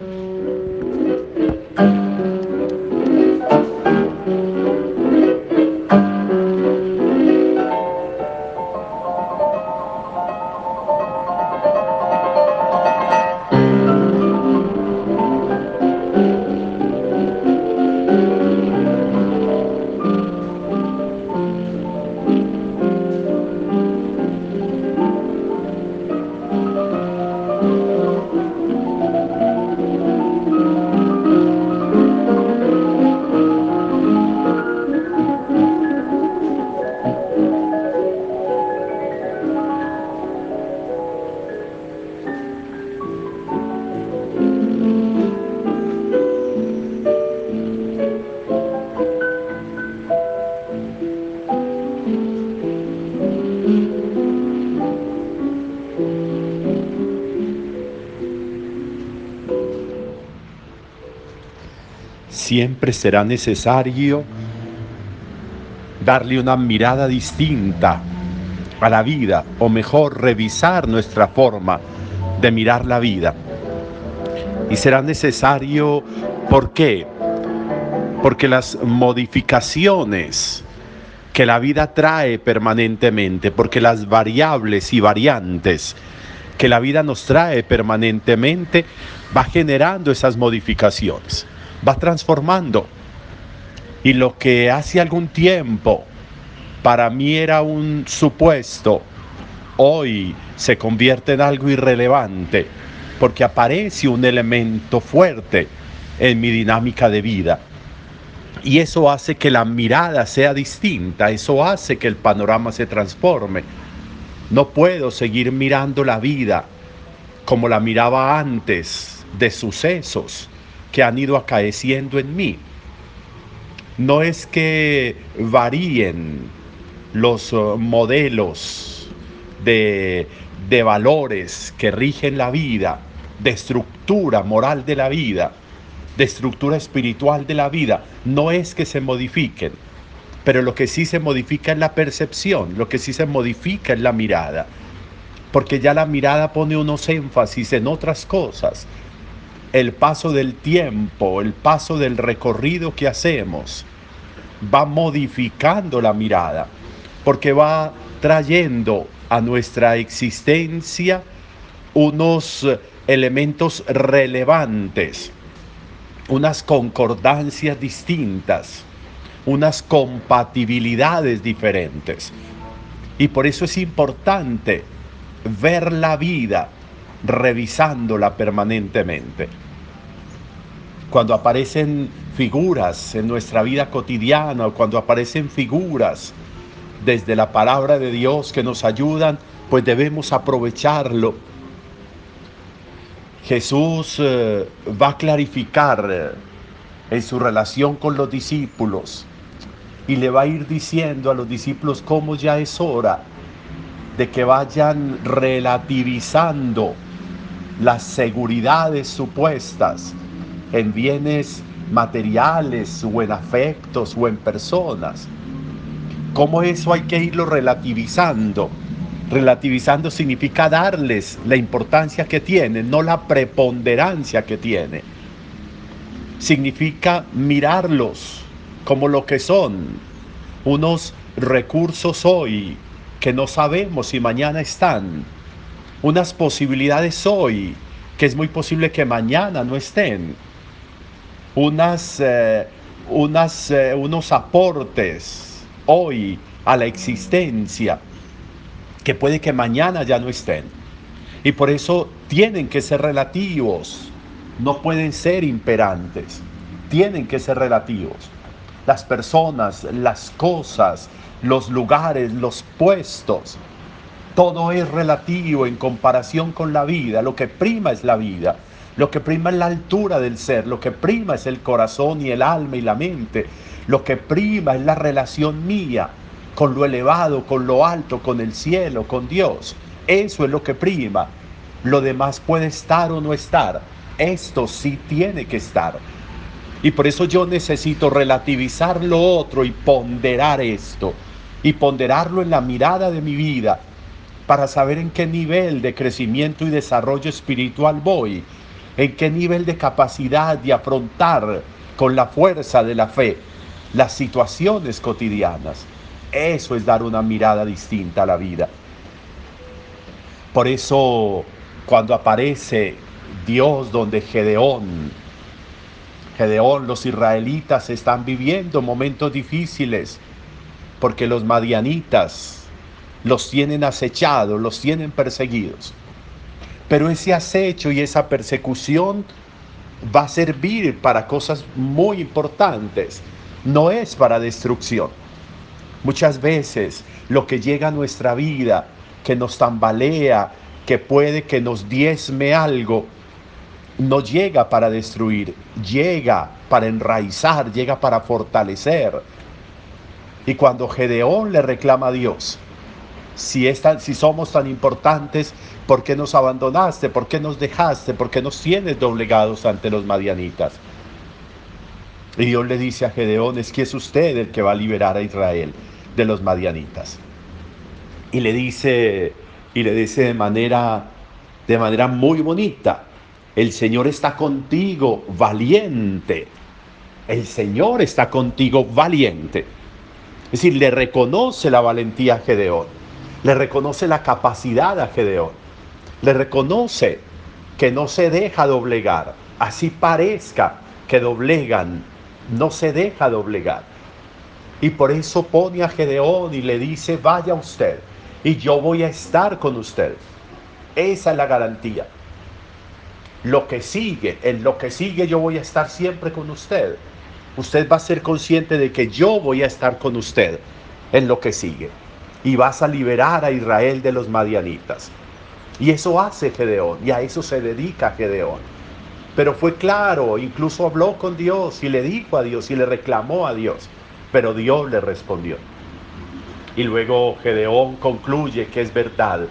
嗯 siempre será necesario darle una mirada distinta a la vida, o mejor, revisar nuestra forma de mirar la vida. Y será necesario, ¿por qué? Porque las modificaciones que la vida trae permanentemente, porque las variables y variantes que la vida nos trae permanentemente va generando esas modificaciones va transformando. Y lo que hace algún tiempo para mí era un supuesto, hoy se convierte en algo irrelevante porque aparece un elemento fuerte en mi dinámica de vida. Y eso hace que la mirada sea distinta, eso hace que el panorama se transforme. No puedo seguir mirando la vida como la miraba antes de sucesos que han ido acaeciendo en mí. No es que varíen los eh, modelos de, de valores que rigen la vida, de estructura moral de la vida, de estructura espiritual de la vida, no es que se modifiquen, pero lo que sí se modifica es la percepción, lo que sí se modifica es la mirada, porque ya la mirada pone unos énfasis en otras cosas, el paso del tiempo, el paso del recorrido que hacemos, va modificando la mirada, porque va trayendo a nuestra existencia unos elementos relevantes, unas concordancias distintas, unas compatibilidades diferentes. Y por eso es importante ver la vida revisándola permanentemente cuando aparecen figuras en nuestra vida cotidiana o cuando aparecen figuras desde la palabra de Dios que nos ayudan, pues debemos aprovecharlo. Jesús eh, va a clarificar eh, en su relación con los discípulos y le va a ir diciendo a los discípulos cómo ya es hora de que vayan relativizando las seguridades supuestas en bienes materiales o en afectos o en personas. ¿Cómo eso hay que irlo relativizando? Relativizando significa darles la importancia que tienen, no la preponderancia que tiene. Significa mirarlos como lo que son, unos recursos hoy que no sabemos si mañana están, unas posibilidades hoy que es muy posible que mañana no estén unas, eh, unas, eh, unos aportes hoy a la existencia que puede que mañana ya no estén. Y por eso tienen que ser relativos, no pueden ser imperantes, tienen que ser relativos. Las personas, las cosas, los lugares, los puestos, todo es relativo en comparación con la vida, lo que prima es la vida. Lo que prima es la altura del ser, lo que prima es el corazón y el alma y la mente. Lo que prima es la relación mía con lo elevado, con lo alto, con el cielo, con Dios. Eso es lo que prima. Lo demás puede estar o no estar. Esto sí tiene que estar. Y por eso yo necesito relativizar lo otro y ponderar esto. Y ponderarlo en la mirada de mi vida para saber en qué nivel de crecimiento y desarrollo espiritual voy en qué nivel de capacidad de afrontar con la fuerza de la fe las situaciones cotidianas. Eso es dar una mirada distinta a la vida. Por eso cuando aparece Dios donde Gedeón, Gedeón, los israelitas están viviendo momentos difíciles porque los madianitas los tienen acechados, los tienen perseguidos. Pero ese acecho y esa persecución va a servir para cosas muy importantes, no es para destrucción. Muchas veces lo que llega a nuestra vida, que nos tambalea, que puede que nos diezme algo, no llega para destruir, llega para enraizar, llega para fortalecer. Y cuando Gedeón le reclama a Dios, si, si somos tan importantes, ¿por qué nos abandonaste? ¿Por qué nos dejaste? ¿Por qué nos tienes doblegados ante los madianitas? Y Dios le dice a Gedeón, es que es usted el que va a liberar a Israel de los madianitas. Y le dice, y le dice de manera, de manera muy bonita, el Señor está contigo, valiente. El Señor está contigo, valiente. Es decir, le reconoce la valentía a Gedeón, le reconoce la capacidad a Gedeón, le reconoce que no se deja doblegar, así parezca que doblegan, no se deja doblegar. Y por eso pone a Gedeón y le dice, vaya usted, y yo voy a estar con usted. Esa es la garantía lo que sigue, en lo que sigue yo voy a estar siempre con usted. Usted va a ser consciente de que yo voy a estar con usted en lo que sigue. Y vas a liberar a Israel de los madianitas. Y eso hace Gedeón, y a eso se dedica Gedeón. Pero fue claro, incluso habló con Dios y le dijo a Dios y le reclamó a Dios. Pero Dios le respondió. Y luego Gedeón concluye que es verdad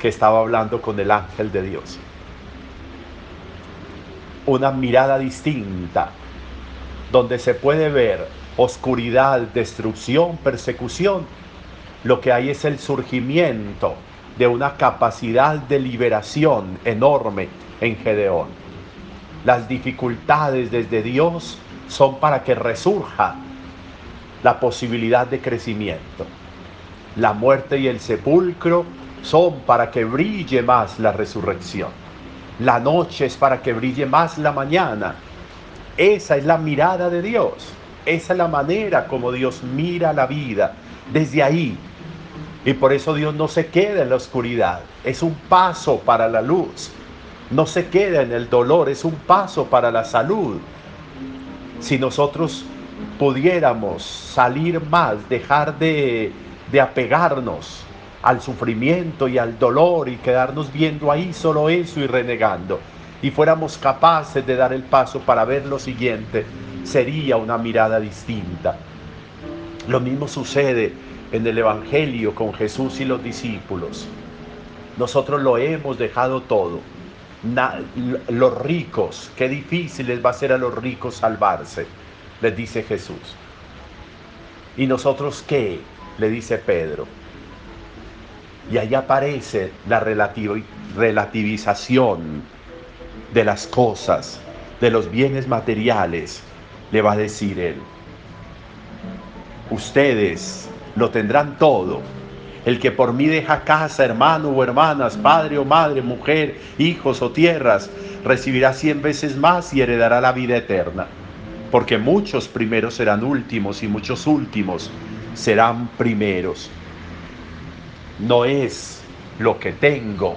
que estaba hablando con el ángel de Dios una mirada distinta, donde se puede ver oscuridad, destrucción, persecución, lo que hay es el surgimiento de una capacidad de liberación enorme en Gedeón. Las dificultades desde Dios son para que resurja la posibilidad de crecimiento. La muerte y el sepulcro son para que brille más la resurrección. La noche es para que brille más la mañana. Esa es la mirada de Dios. Esa es la manera como Dios mira la vida. Desde ahí. Y por eso Dios no se queda en la oscuridad. Es un paso para la luz. No se queda en el dolor. Es un paso para la salud. Si nosotros pudiéramos salir más, dejar de, de apegarnos al sufrimiento y al dolor y quedarnos viendo ahí solo eso y renegando, y fuéramos capaces de dar el paso para ver lo siguiente, sería una mirada distinta. Lo mismo sucede en el Evangelio con Jesús y los discípulos. Nosotros lo hemos dejado todo. los ricos, qué difícil les va a ser a los ricos salvarse, les dice Jesús. ¿Y nosotros qué? Le dice Pedro y ahí aparece la relativización de las cosas, de los bienes materiales, le va a decir él. Ustedes lo tendrán todo. El que por mí deja casa, hermano o hermanas, padre o madre, mujer, hijos o tierras, recibirá cien veces más y heredará la vida eterna. Porque muchos primeros serán últimos y muchos últimos serán primeros no es lo que tengo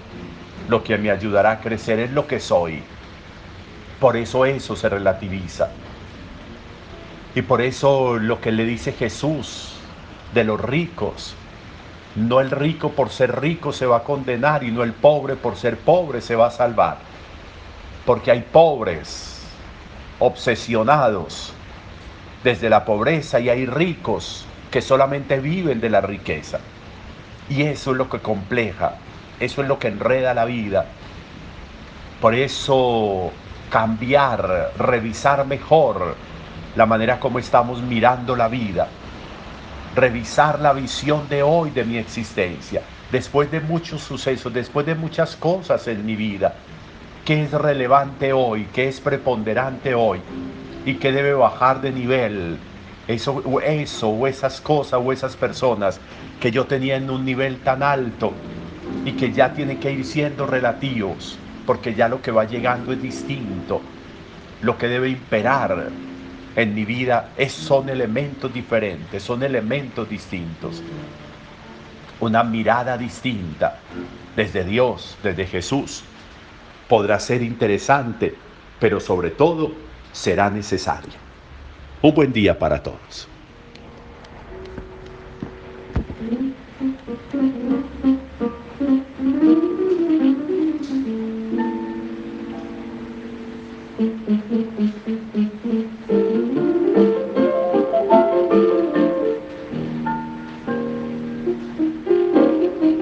lo que me ayudará a crecer, es lo que soy. Por eso eso se relativiza. Y por eso lo que le dice Jesús de los ricos, no el rico por ser rico se va a condenar y no el pobre por ser pobre se va a salvar. Porque hay pobres obsesionados desde la pobreza y hay ricos que solamente viven de la riqueza. Y eso es lo que compleja, eso es lo que enreda la vida. Por eso cambiar, revisar mejor la manera como estamos mirando la vida, revisar la visión de hoy de mi existencia, después de muchos sucesos, después de muchas cosas en mi vida, qué es relevante hoy, qué es preponderante hoy y qué debe bajar de nivel. Eso, eso o esas cosas o esas personas que yo tenía en un nivel tan alto y que ya tienen que ir siendo relativos, porque ya lo que va llegando es distinto. Lo que debe imperar en mi vida es, son elementos diferentes, son elementos distintos. Una mirada distinta desde Dios, desde Jesús, podrá ser interesante, pero sobre todo será necesaria. Un buen día para todos.